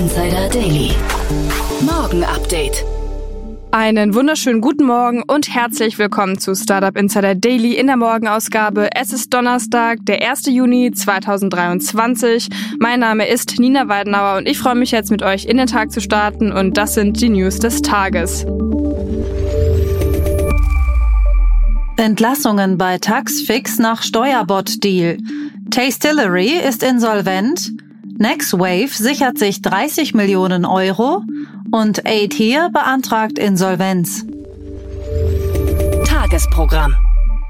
Insider Daily. Morgen Update. Einen wunderschönen guten Morgen und herzlich willkommen zu Startup Insider Daily in der Morgenausgabe. Es ist Donnerstag, der 1. Juni 2023. Mein Name ist Nina Weidenauer und ich freue mich jetzt mit euch in den Tag zu starten und das sind die News des Tages. Entlassungen bei Taxfix nach Steuerbot-Deal. Tastillery ist insolvent. Nextwave sichert sich 30 Millionen Euro und Aid Here beantragt Insolvenz. Tagesprogramm.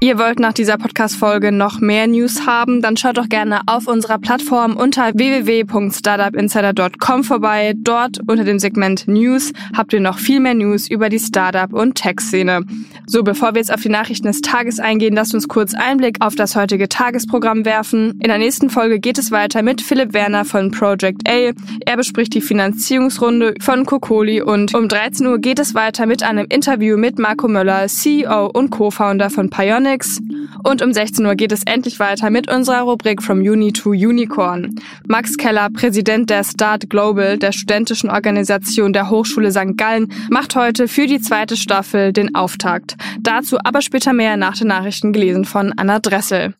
Ihr wollt nach dieser Podcast-Folge noch mehr News haben, dann schaut doch gerne auf unserer Plattform unter www.startupinsider.com vorbei. Dort unter dem Segment News habt ihr noch viel mehr News über die Startup- und Tech-Szene. So, bevor wir jetzt auf die Nachrichten des Tages eingehen, lasst uns kurz Einblick auf das heutige Tagesprogramm werfen. In der nächsten Folge geht es weiter mit Philipp Werner von Project A. Er bespricht die Finanzierungsrunde von Kokoli und um 13 Uhr geht es weiter mit einem Interview mit Marco Möller, CEO und Co-Founder von Pionic Phonics. Und um 16 Uhr geht es endlich weiter mit unserer Rubrik From Uni to Unicorn. Max Keller, Präsident der Start Global, der studentischen Organisation der Hochschule St. Gallen, macht heute für die zweite Staffel den Auftakt. Dazu aber später mehr nach den Nachrichten gelesen von Anna Dressel.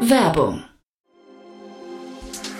Werbung.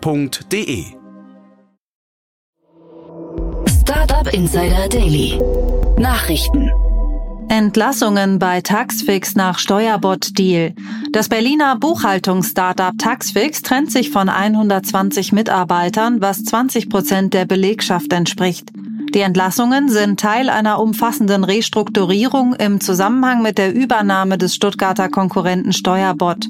www.startup.de. Startup Insider Daily. Nachrichten. Entlassungen bei Taxfix nach Steuerbot-Deal. Das Berliner Buchhaltungsstartup Taxfix trennt sich von 120 Mitarbeitern, was 20 Prozent der Belegschaft entspricht. Die Entlassungen sind Teil einer umfassenden Restrukturierung im Zusammenhang mit der Übernahme des Stuttgarter Konkurrenten Steuerbot.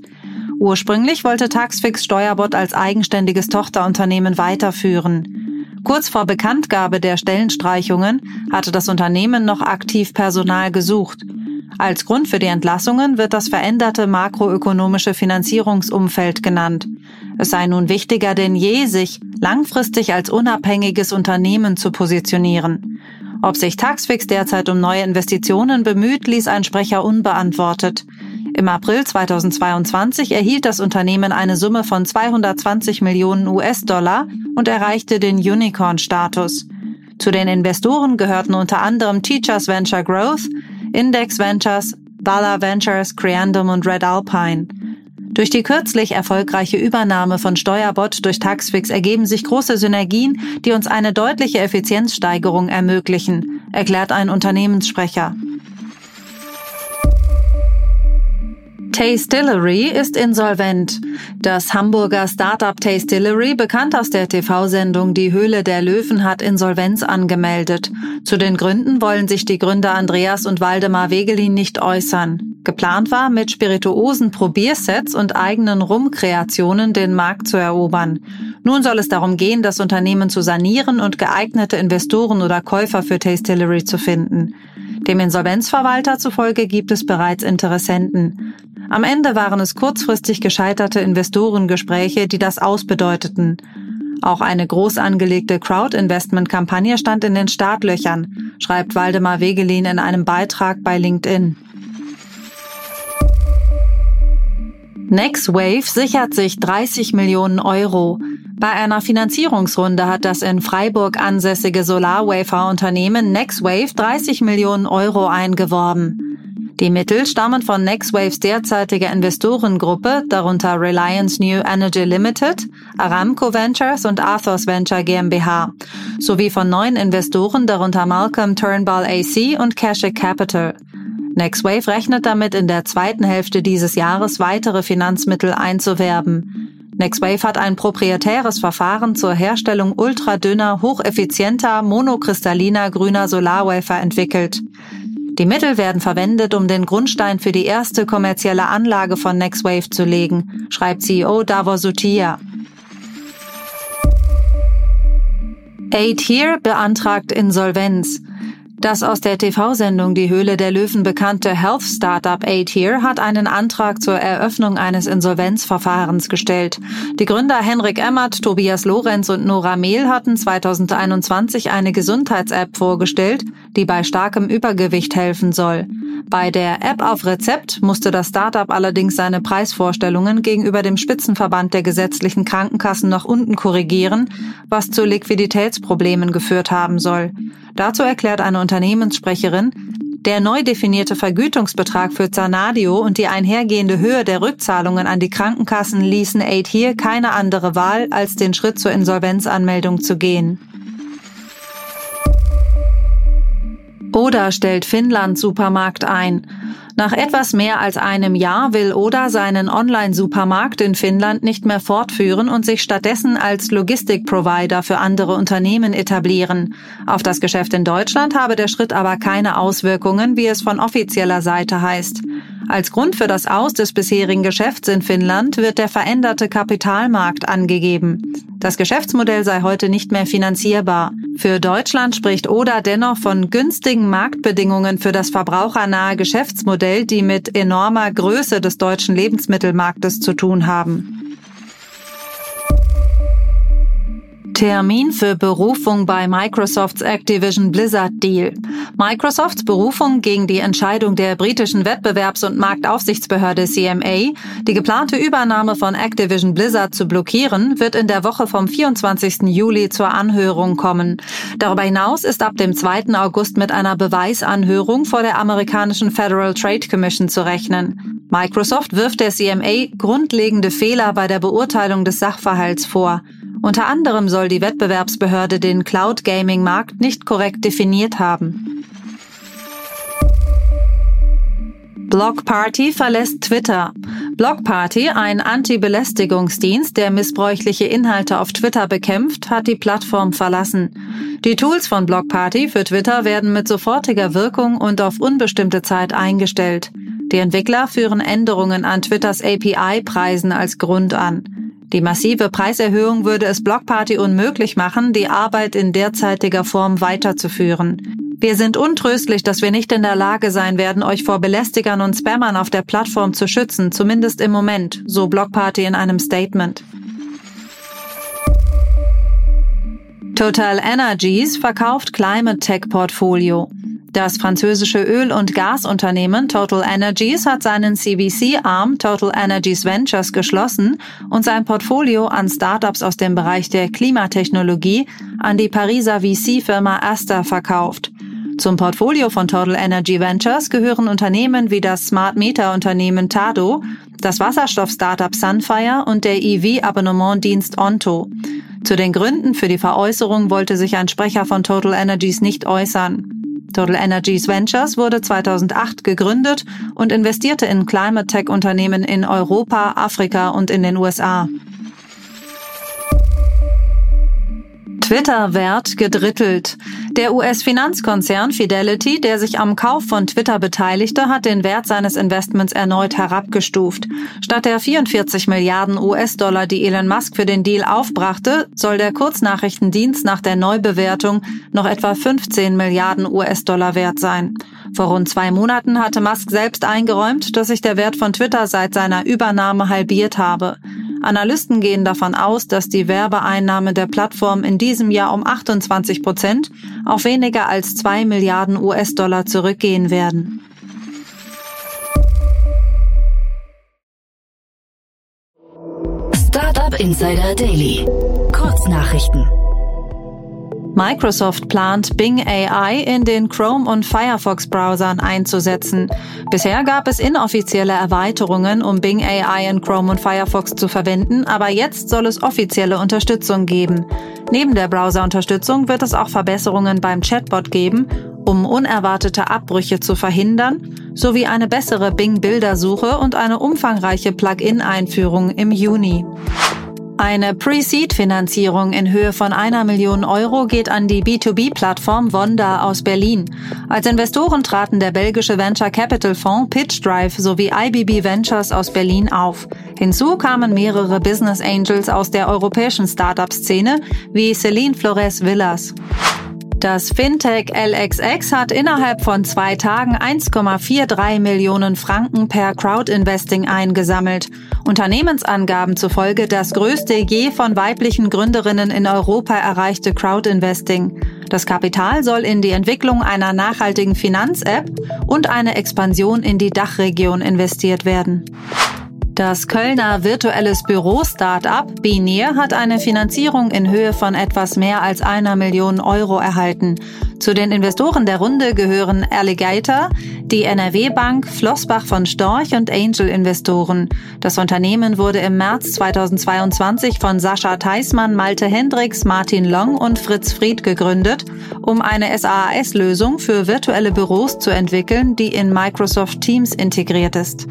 Ursprünglich wollte Taxfix Steuerbot als eigenständiges Tochterunternehmen weiterführen. Kurz vor Bekanntgabe der Stellenstreichungen hatte das Unternehmen noch aktiv Personal gesucht. Als Grund für die Entlassungen wird das veränderte makroökonomische Finanzierungsumfeld genannt. Es sei nun wichtiger denn je, sich langfristig als unabhängiges Unternehmen zu positionieren. Ob sich Taxfix derzeit um neue Investitionen bemüht, ließ ein Sprecher unbeantwortet. Im April 2022 erhielt das Unternehmen eine Summe von 220 Millionen US-Dollar und erreichte den Unicorn-Status. Zu den Investoren gehörten unter anderem Teachers Venture Growth, Index Ventures, Bala Ventures, Creandum und Red Alpine. Durch die kürzlich erfolgreiche Übernahme von Steuerbot durch Taxfix ergeben sich große Synergien, die uns eine deutliche Effizienzsteigerung ermöglichen, erklärt ein Unternehmenssprecher. Tastillery ist insolvent. Das Hamburger Startup Tastillery, bekannt aus der TV-Sendung Die Höhle der Löwen, hat Insolvenz angemeldet. Zu den Gründen wollen sich die Gründer Andreas und Waldemar Wegelin nicht äußern. Geplant war, mit spirituosen Probiersets und eigenen Rumkreationen den Markt zu erobern. Nun soll es darum gehen, das Unternehmen zu sanieren und geeignete Investoren oder Käufer für Tastillery zu finden. Dem Insolvenzverwalter zufolge gibt es bereits Interessenten. Am Ende waren es kurzfristig gescheiterte Investorengespräche, die das ausbedeuteten. Auch eine groß angelegte Crowd-Investment-Kampagne stand in den Startlöchern, schreibt Waldemar Wegelin in einem Beitrag bei LinkedIn. Nextwave sichert sich 30 Millionen Euro. Bei einer Finanzierungsrunde hat das in Freiburg ansässige Solarwafer-Unternehmen Nextwave 30 Millionen Euro eingeworben. Die Mittel stammen von NextWaves derzeitiger Investorengruppe, darunter Reliance New Energy Limited, Aramco Ventures und Athos Venture GmbH, sowie von neuen Investoren, darunter Malcolm Turnbull AC und Cashick Capital. NextWave rechnet damit in der zweiten Hälfte dieses Jahres weitere Finanzmittel einzuwerben. NextWave hat ein proprietäres Verfahren zur Herstellung ultradünner, hocheffizienter, monokristalliner grüner Solarwafer entwickelt. Die Mittel werden verwendet, um den Grundstein für die erste kommerzielle Anlage von NextWave zu legen, schreibt CEO Davor Sutia. Aid Here beantragt Insolvenz. Das aus der TV-Sendung Die Höhle der Löwen bekannte Health Startup Aid Here hat einen Antrag zur Eröffnung eines Insolvenzverfahrens gestellt. Die Gründer Henrik Emmert, Tobias Lorenz und Nora Mehl hatten 2021 eine Gesundheits-App vorgestellt, die bei starkem Übergewicht helfen soll. Bei der App auf Rezept musste das Startup allerdings seine Preisvorstellungen gegenüber dem Spitzenverband der gesetzlichen Krankenkassen nach unten korrigieren, was zu Liquiditätsproblemen geführt haben soll. Dazu erklärt eine Unternehmenssprecherin, der neu definierte Vergütungsbetrag für Zanadio und die einhergehende Höhe der Rückzahlungen an die Krankenkassen ließen Aid hier keine andere Wahl, als den Schritt zur Insolvenzanmeldung zu gehen. Oda stellt Finnland Supermarkt ein. Nach etwas mehr als einem Jahr will Oda seinen Online-Supermarkt in Finnland nicht mehr fortführen und sich stattdessen als Logistikprovider für andere Unternehmen etablieren. Auf das Geschäft in Deutschland habe der Schritt aber keine Auswirkungen, wie es von offizieller Seite heißt. Als Grund für das Aus des bisherigen Geschäfts in Finnland wird der veränderte Kapitalmarkt angegeben. Das Geschäftsmodell sei heute nicht mehr finanzierbar. Für Deutschland spricht Oda dennoch von günstigen Marktbedingungen für das verbrauchernahe Geschäftsmodell, die mit enormer Größe des deutschen Lebensmittelmarktes zu tun haben. Termin für Berufung bei Microsofts Activision Blizzard Deal. Microsofts Berufung gegen die Entscheidung der britischen Wettbewerbs- und Marktaufsichtsbehörde CMA, die geplante Übernahme von Activision Blizzard zu blockieren, wird in der Woche vom 24. Juli zur Anhörung kommen. Darüber hinaus ist ab dem 2. August mit einer Beweisanhörung vor der amerikanischen Federal Trade Commission zu rechnen. Microsoft wirft der CMA grundlegende Fehler bei der Beurteilung des Sachverhalts vor. Unter anderem soll die Wettbewerbsbehörde den Cloud Gaming Markt nicht korrekt definiert haben. Block Party verlässt Twitter. Block Party, ein Anti-Belästigungsdienst, der missbräuchliche Inhalte auf Twitter bekämpft, hat die Plattform verlassen. Die Tools von Block Party für Twitter werden mit sofortiger Wirkung und auf unbestimmte Zeit eingestellt. Die Entwickler führen Änderungen an Twitters API-Preisen als Grund an. Die massive Preiserhöhung würde es Blockparty unmöglich machen, die Arbeit in derzeitiger Form weiterzuführen. Wir sind untröstlich, dass wir nicht in der Lage sein werden, euch vor Belästigern und Spammern auf der Plattform zu schützen, zumindest im Moment, so Blockparty in einem Statement. Total Energies verkauft Climate Tech Portfolio. Das französische Öl- und Gasunternehmen Total Energies hat seinen CVC-Arm Total Energies Ventures geschlossen und sein Portfolio an Startups aus dem Bereich der Klimatechnologie an die Pariser VC-Firma Asta verkauft. Zum Portfolio von Total Energy Ventures gehören Unternehmen wie das Smart Meter Unternehmen Tado, das Wasserstoff-Startup Sunfire und der EV-Abonnementdienst Onto. Zu den Gründen für die Veräußerung wollte sich ein Sprecher von Total Energies nicht äußern. Total Energies Ventures wurde 2008 gegründet und investierte in Climate Tech Unternehmen in Europa, Afrika und in den USA. Twitter-Wert gedrittelt. Der US-Finanzkonzern Fidelity, der sich am Kauf von Twitter beteiligte, hat den Wert seines Investments erneut herabgestuft. Statt der 44 Milliarden US-Dollar, die Elon Musk für den Deal aufbrachte, soll der Kurznachrichtendienst nach der Neubewertung noch etwa 15 Milliarden US-Dollar wert sein. Vor rund zwei Monaten hatte Musk selbst eingeräumt, dass sich der Wert von Twitter seit seiner Übernahme halbiert habe. Analysten gehen davon aus, dass die Werbeeinnahme der Plattform in diesem Jahr um 28 Prozent auf weniger als zwei Milliarden US-Dollar zurückgehen werden. Startup Insider Daily. Kurznachrichten. Microsoft plant Bing AI in den Chrome und Firefox Browsern einzusetzen. Bisher gab es inoffizielle Erweiterungen, um Bing AI in Chrome und Firefox zu verwenden, aber jetzt soll es offizielle Unterstützung geben. Neben der Browserunterstützung wird es auch Verbesserungen beim Chatbot geben, um unerwartete Abbrüche zu verhindern, sowie eine bessere Bing-Bildersuche und eine umfangreiche Plugin-Einführung im Juni. Eine Pre-Seed-Finanzierung in Höhe von einer Million Euro geht an die B2B-Plattform Wonda aus Berlin. Als Investoren traten der belgische Venture Capital Fonds Pitch Drive sowie IBB Ventures aus Berlin auf. Hinzu kamen mehrere Business Angels aus der europäischen Startup-Szene wie Celine Flores Villas. Das Fintech LXX hat innerhalb von zwei Tagen 1,43 Millionen Franken per Crowdinvesting eingesammelt. Unternehmensangaben zufolge das größte je von weiblichen Gründerinnen in Europa erreichte Crowdinvesting. Das Kapital soll in die Entwicklung einer nachhaltigen Finanz-App und eine Expansion in die Dachregion investiert werden. Das Kölner virtuelles Büro-Startup Binir hat eine Finanzierung in Höhe von etwas mehr als einer Million Euro erhalten. Zu den Investoren der Runde gehören Alligator, die NRW Bank, Flossbach von Storch und Angel-Investoren. Das Unternehmen wurde im März 2022 von Sascha Theismann, Malte Hendricks, Martin Long und Fritz Fried gegründet, um eine SaaS-Lösung für virtuelle Büros zu entwickeln, die in Microsoft Teams integriert ist.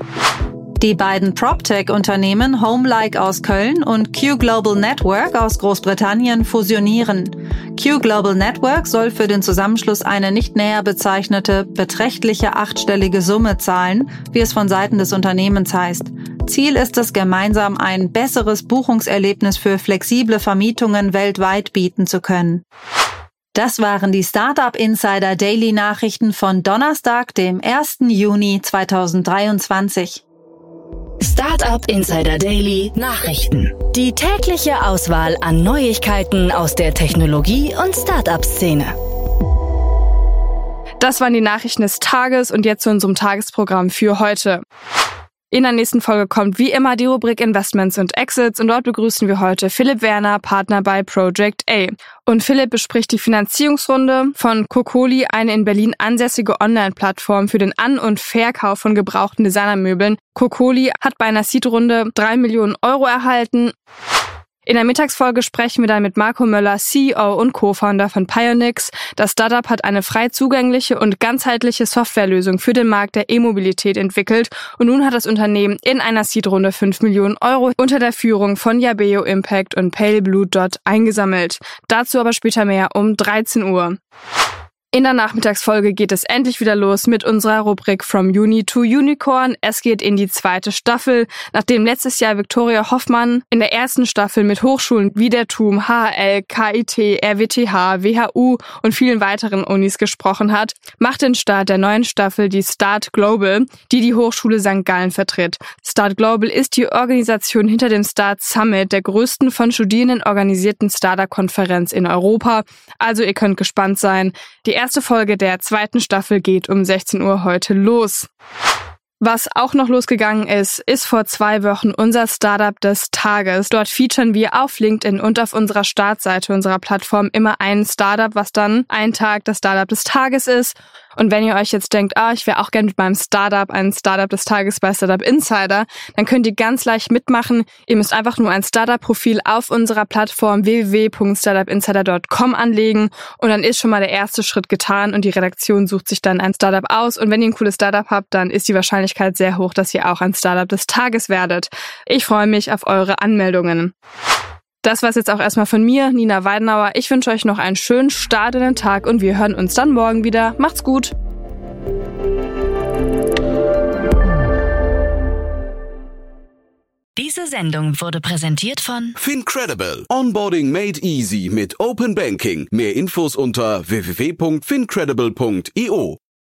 Die beiden PropTech-Unternehmen Homelike aus Köln und Q Global Network aus Großbritannien fusionieren. Q Global Network soll für den Zusammenschluss eine nicht näher bezeichnete, beträchtliche achtstellige Summe zahlen, wie es von Seiten des Unternehmens heißt. Ziel ist es, gemeinsam ein besseres Buchungserlebnis für flexible Vermietungen weltweit bieten zu können. Das waren die Startup Insider Daily Nachrichten von Donnerstag, dem 1. Juni 2023. Startup Insider Daily Nachrichten. Die tägliche Auswahl an Neuigkeiten aus der Technologie- und Startup-Szene. Das waren die Nachrichten des Tages und jetzt zu unserem Tagesprogramm für heute. In der nächsten Folge kommt wie immer die Rubrik Investments und Exits und dort begrüßen wir heute Philipp Werner, Partner bei Project A. Und Philipp bespricht die Finanzierungsrunde von Kokoli, eine in Berlin ansässige Online-Plattform für den An- und Verkauf von gebrauchten Designermöbeln. Kokoli hat bei einer Seed-Runde drei Millionen Euro erhalten. In der Mittagsfolge sprechen wir dann mit Marco Möller, CEO und Co-Founder von Pionix. Das Startup hat eine frei zugängliche und ganzheitliche Softwarelösung für den Markt der E-Mobilität entwickelt und nun hat das Unternehmen in einer Seed-Runde 5 Millionen Euro unter der Führung von Yabeo Impact und Pale Blue Dot eingesammelt. Dazu aber später mehr um 13 Uhr. In der Nachmittagsfolge geht es endlich wieder los mit unserer Rubrik From Uni to Unicorn. Es geht in die zweite Staffel, nachdem letztes Jahr Viktoria Hoffmann in der ersten Staffel mit Hochschulen wie der TUM, HL, KIT, RWTH, WHU und vielen weiteren Unis gesprochen hat, macht den Start der neuen Staffel die Start Global, die die Hochschule St. Gallen vertritt. Start Global ist die Organisation hinter dem Start Summit, der größten von Studierenden organisierten Startup-Konferenz in Europa. Also ihr könnt gespannt sein. Die erste Folge der zweiten Staffel geht um 16 Uhr heute los. Was auch noch losgegangen ist, ist vor zwei Wochen unser Startup des Tages. Dort featuren wir auf LinkedIn und auf unserer Startseite unserer Plattform immer ein Startup, was dann ein Tag das Startup des Tages ist. Und wenn ihr euch jetzt denkt, ah, ich wäre auch gerne mit meinem Startup ein Startup des Tages bei Startup Insider, dann könnt ihr ganz leicht mitmachen. Ihr müsst einfach nur ein Startup-Profil auf unserer Plattform www.startupinsider.com anlegen und dann ist schon mal der erste Schritt getan und die Redaktion sucht sich dann ein Startup aus. Und wenn ihr ein cooles Startup habt, dann ist die Wahrscheinlichkeit sehr hoch, dass ihr auch ein Startup des Tages werdet. Ich freue mich auf eure Anmeldungen. Das war's jetzt auch erstmal von mir, Nina Weidenauer. Ich wünsche euch noch einen schönen Start in den Tag und wir hören uns dann morgen wieder. Macht's gut! Diese Sendung wurde präsentiert von Fincredible. Onboarding made easy mit Open Banking. Mehr Infos unter www.fincredible.io.